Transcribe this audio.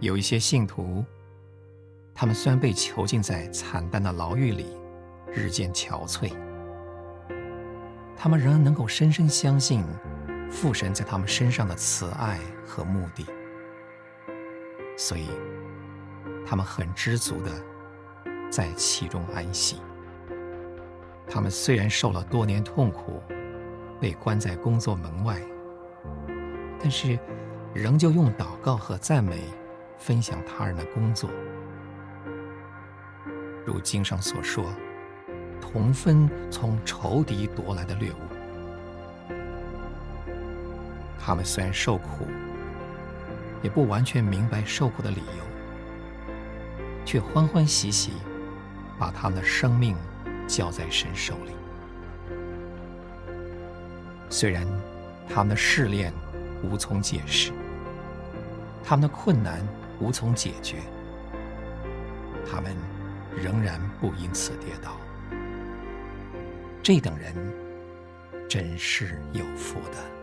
有一些信徒，他们虽然被囚禁在惨淡的牢狱里，日渐憔悴，他们仍然能够深深相信父神在他们身上的慈爱和目的，所以他们很知足的在其中安息。他们虽然受了多年痛苦，被关在工作门外，但是仍旧用祷告和赞美分享他人的工作。如经上所说，同分从仇敌夺来的掠物。他们虽然受苦，也不完全明白受苦的理由，却欢欢喜喜把他们的生命交在神手里。虽然他们的试炼无从解释，他们的困难无从解决，他们仍然不因此跌倒。这等人真是有福的。